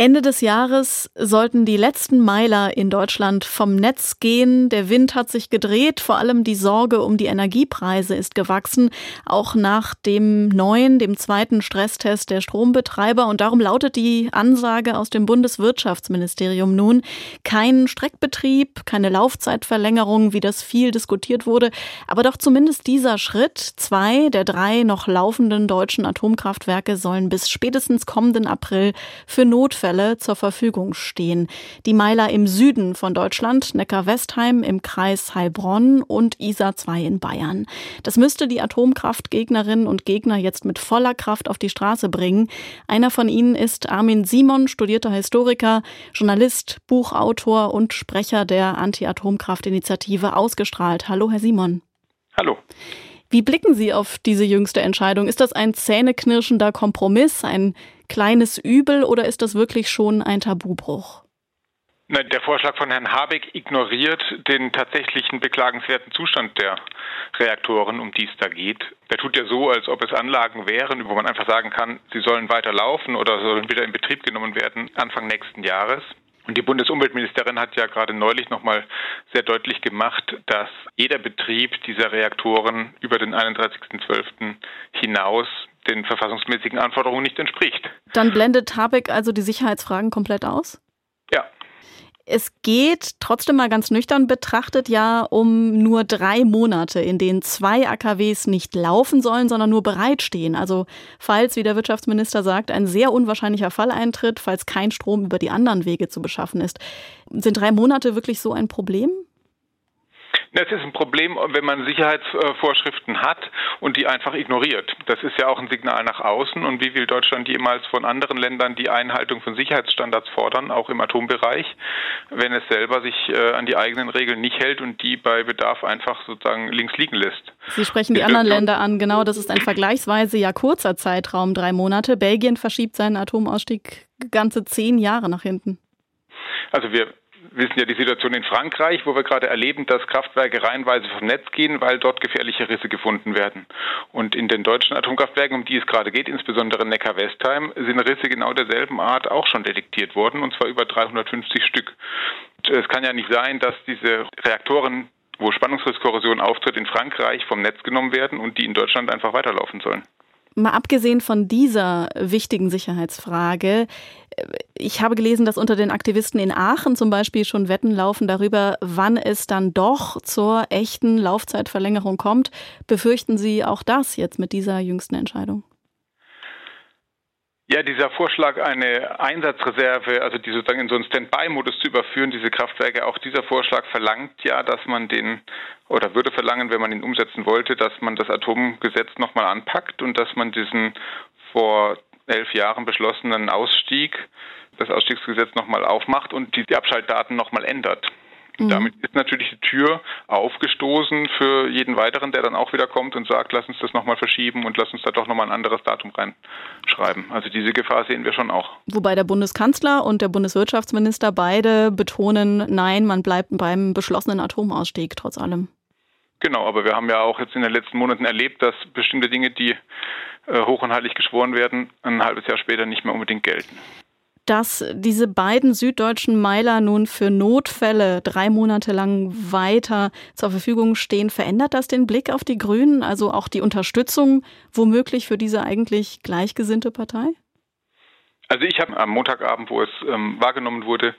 Ende des Jahres sollten die letzten Meiler in Deutschland vom Netz gehen. Der Wind hat sich gedreht. Vor allem die Sorge um die Energiepreise ist gewachsen. Auch nach dem neuen, dem zweiten Stresstest der Strombetreiber. Und darum lautet die Ansage aus dem Bundeswirtschaftsministerium nun kein Streckbetrieb, keine Laufzeitverlängerung, wie das viel diskutiert wurde. Aber doch zumindest dieser Schritt. Zwei der drei noch laufenden deutschen Atomkraftwerke sollen bis spätestens kommenden April für Notfälle Notfälle zur Verfügung stehen. Die Meiler im Süden von Deutschland, Neckar-Westheim im Kreis Heilbronn und Isar 2 in Bayern. Das müsste die Atomkraftgegnerinnen und Gegner jetzt mit voller Kraft auf die Straße bringen. Einer von ihnen ist Armin Simon, studierter Historiker, Journalist, Buchautor und Sprecher der Anti-Atomkraft-Initiative ausgestrahlt. Hallo, Herr Simon. Hallo. Wie blicken Sie auf diese jüngste Entscheidung? Ist das ein zähneknirschender Kompromiss, ein kleines Übel oder ist das wirklich schon ein Tabubruch? Der Vorschlag von Herrn Habeck ignoriert den tatsächlichen beklagenswerten Zustand der Reaktoren, um die es da geht. Der tut ja so, als ob es Anlagen wären, wo man einfach sagen kann, sie sollen weiter laufen oder sollen wieder in Betrieb genommen werden Anfang nächsten Jahres. Und die Bundesumweltministerin hat ja gerade neulich nochmal sehr deutlich gemacht, dass jeder Betrieb dieser Reaktoren über den 31.12. hinaus den verfassungsmäßigen Anforderungen nicht entspricht. Dann blendet Habeck also die Sicherheitsfragen komplett aus? Ja. Es geht trotzdem mal ganz nüchtern betrachtet ja um nur drei Monate, in denen zwei AKWs nicht laufen sollen, sondern nur bereitstehen. Also falls, wie der Wirtschaftsminister sagt, ein sehr unwahrscheinlicher Fall eintritt, falls kein Strom über die anderen Wege zu beschaffen ist. Sind drei Monate wirklich so ein Problem? Das ist ein Problem, wenn man Sicherheitsvorschriften hat und die einfach ignoriert. Das ist ja auch ein Signal nach außen. Und wie will Deutschland jemals von anderen Ländern die Einhaltung von Sicherheitsstandards fordern, auch im Atombereich, wenn es selber sich äh, an die eigenen Regeln nicht hält und die bei Bedarf einfach sozusagen links liegen lässt? Sie sprechen die anderen Länder an. Genau, das ist ein vergleichsweise ja kurzer Zeitraum, drei Monate. Belgien verschiebt seinen Atomausstieg ganze zehn Jahre nach hinten. Also wir wissen ja die Situation in Frankreich, wo wir gerade erleben, dass Kraftwerke reihenweise vom Netz gehen, weil dort gefährliche Risse gefunden werden. Und in den deutschen Atomkraftwerken, um die es gerade geht, insbesondere Neckar-Westheim, sind Risse genau derselben Art auch schon detektiert worden, und zwar über 350 Stück. Es kann ja nicht sein, dass diese Reaktoren wo Spannungsrisskorrosion auftritt, in Frankreich vom Netz genommen werden und die in Deutschland einfach weiterlaufen sollen. Mal abgesehen von dieser wichtigen Sicherheitsfrage, ich habe gelesen, dass unter den Aktivisten in Aachen zum Beispiel schon Wetten laufen darüber, wann es dann doch zur echten Laufzeitverlängerung kommt. Befürchten Sie auch das jetzt mit dieser jüngsten Entscheidung? Ja, dieser Vorschlag, eine Einsatzreserve, also die sozusagen in so einen Standby-Modus zu überführen, diese Kraftwerke, auch dieser Vorschlag verlangt ja, dass man den oder würde verlangen, wenn man ihn umsetzen wollte, dass man das Atomgesetz nochmal anpackt und dass man diesen vor elf Jahren beschlossenen Ausstieg, das Ausstiegsgesetz nochmal aufmacht und die Abschaltdaten nochmal ändert. Mhm. Damit ist natürlich die Tür aufgestoßen für jeden weiteren, der dann auch wieder kommt und sagt, lass uns das nochmal verschieben und lass uns da doch nochmal ein anderes Datum reinschreiben. Also diese Gefahr sehen wir schon auch. Wobei der Bundeskanzler und der Bundeswirtschaftsminister beide betonen, nein, man bleibt beim beschlossenen Atomausstieg trotz allem. Genau, aber wir haben ja auch jetzt in den letzten Monaten erlebt, dass bestimmte Dinge, die äh, hoch und heilig geschworen werden, ein halbes Jahr später nicht mehr unbedingt gelten dass diese beiden süddeutschen Meiler nun für Notfälle drei Monate lang weiter zur Verfügung stehen, verändert das den Blick auf die Grünen, also auch die Unterstützung womöglich für diese eigentlich gleichgesinnte Partei? Also ich habe am Montagabend, wo es ähm, wahrgenommen wurde,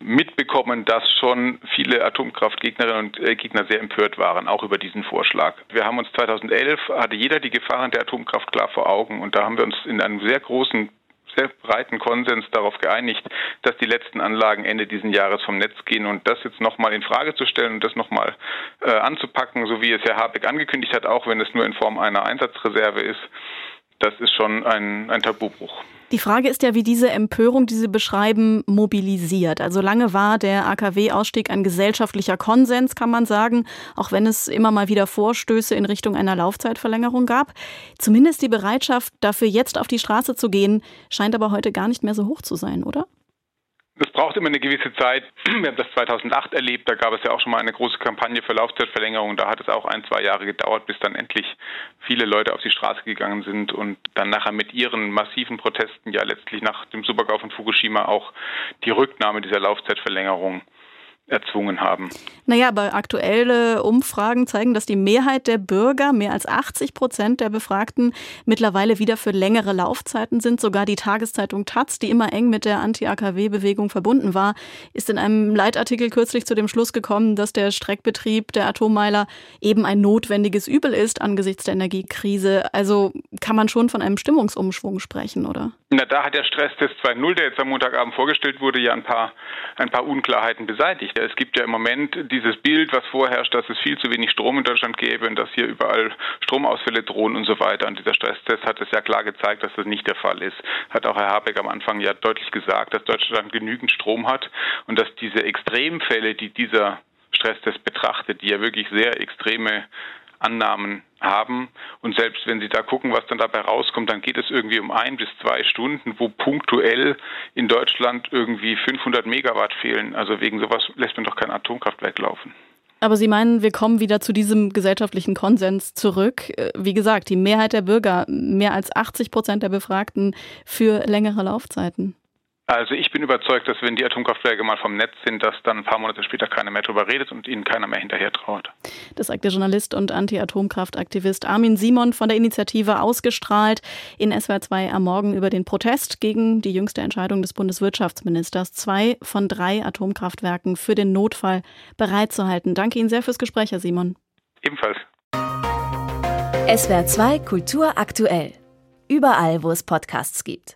mitbekommen, dass schon viele Atomkraftgegnerinnen und äh, Gegner sehr empört waren, auch über diesen Vorschlag. Wir haben uns 2011, hatte jeder die Gefahren der Atomkraft klar vor Augen und da haben wir uns in einem sehr großen sehr breiten Konsens darauf geeinigt, dass die letzten Anlagen Ende dieses Jahres vom Netz gehen und das jetzt nochmal in Frage zu stellen und das nochmal äh, anzupacken, so wie es Herr Habeck angekündigt hat, auch wenn es nur in Form einer Einsatzreserve ist, das ist schon ein, ein Tabubruch. Die Frage ist ja, wie diese Empörung, die Sie beschreiben, mobilisiert. Also lange war der AKW-Ausstieg ein gesellschaftlicher Konsens, kann man sagen, auch wenn es immer mal wieder Vorstöße in Richtung einer Laufzeitverlängerung gab. Zumindest die Bereitschaft, dafür jetzt auf die Straße zu gehen, scheint aber heute gar nicht mehr so hoch zu sein, oder? Das braucht immer eine gewisse Zeit. Wir haben das 2008 erlebt, da gab es ja auch schon mal eine große Kampagne für Laufzeitverlängerung. Da hat es auch ein, zwei Jahre gedauert, bis dann endlich viele Leute auf die Straße gegangen sind und dann nachher mit ihren massiven Protesten ja letztlich nach dem Supergau von Fukushima auch die Rücknahme dieser Laufzeitverlängerung erzwungen haben. Naja, aber aktuelle Umfragen zeigen, dass die Mehrheit der Bürger, mehr als 80 Prozent der Befragten, mittlerweile wieder für längere Laufzeiten sind. Sogar die Tageszeitung Taz, die immer eng mit der Anti-AKW-Bewegung verbunden war, ist in einem Leitartikel kürzlich zu dem Schluss gekommen, dass der Streckbetrieb der Atommeiler eben ein notwendiges Übel ist angesichts der Energiekrise. Also kann man schon von einem Stimmungsumschwung sprechen, oder? Na, da hat der Stresstest 2.0, der jetzt am Montagabend vorgestellt wurde, ja ein paar, ein paar Unklarheiten beseitigt. Es gibt ja im Moment dieses Bild, was vorherrscht, dass es viel zu wenig Strom in Deutschland gäbe und dass hier überall Stromausfälle drohen und so weiter. Und dieser Stresstest hat es ja klar gezeigt, dass das nicht der Fall ist. Hat auch Herr Habeck am Anfang ja deutlich gesagt, dass Deutschland genügend Strom hat und dass diese Extremfälle, die dieser Stresstest betrachtet, die ja wirklich sehr extreme Annahmen haben. Und selbst wenn Sie da gucken, was dann dabei rauskommt, dann geht es irgendwie um ein bis zwei Stunden, wo punktuell in Deutschland irgendwie 500 Megawatt fehlen. Also wegen sowas lässt man doch kein Atomkraftwerk laufen. Aber Sie meinen, wir kommen wieder zu diesem gesellschaftlichen Konsens zurück. Äh, wie gesagt, die Mehrheit der Bürger, mehr als 80 Prozent der Befragten für längere Laufzeiten. Also ich bin überzeugt, dass wenn die Atomkraftwerke mal vom Netz sind, dass dann ein paar Monate später keiner mehr darüber redet und ihnen keiner mehr hinterher traut. Das sagt der Journalist und Anti-Atomkraftaktivist Armin Simon von der Initiative ausgestrahlt in SWR 2 am Morgen über den Protest gegen die jüngste Entscheidung des Bundeswirtschaftsministers, zwei von drei Atomkraftwerken für den Notfall bereitzuhalten. Danke Ihnen sehr fürs Gespräch, Herr Simon. Ebenfalls. SWR 2 Kultur aktuell. Überall, wo es Podcasts gibt.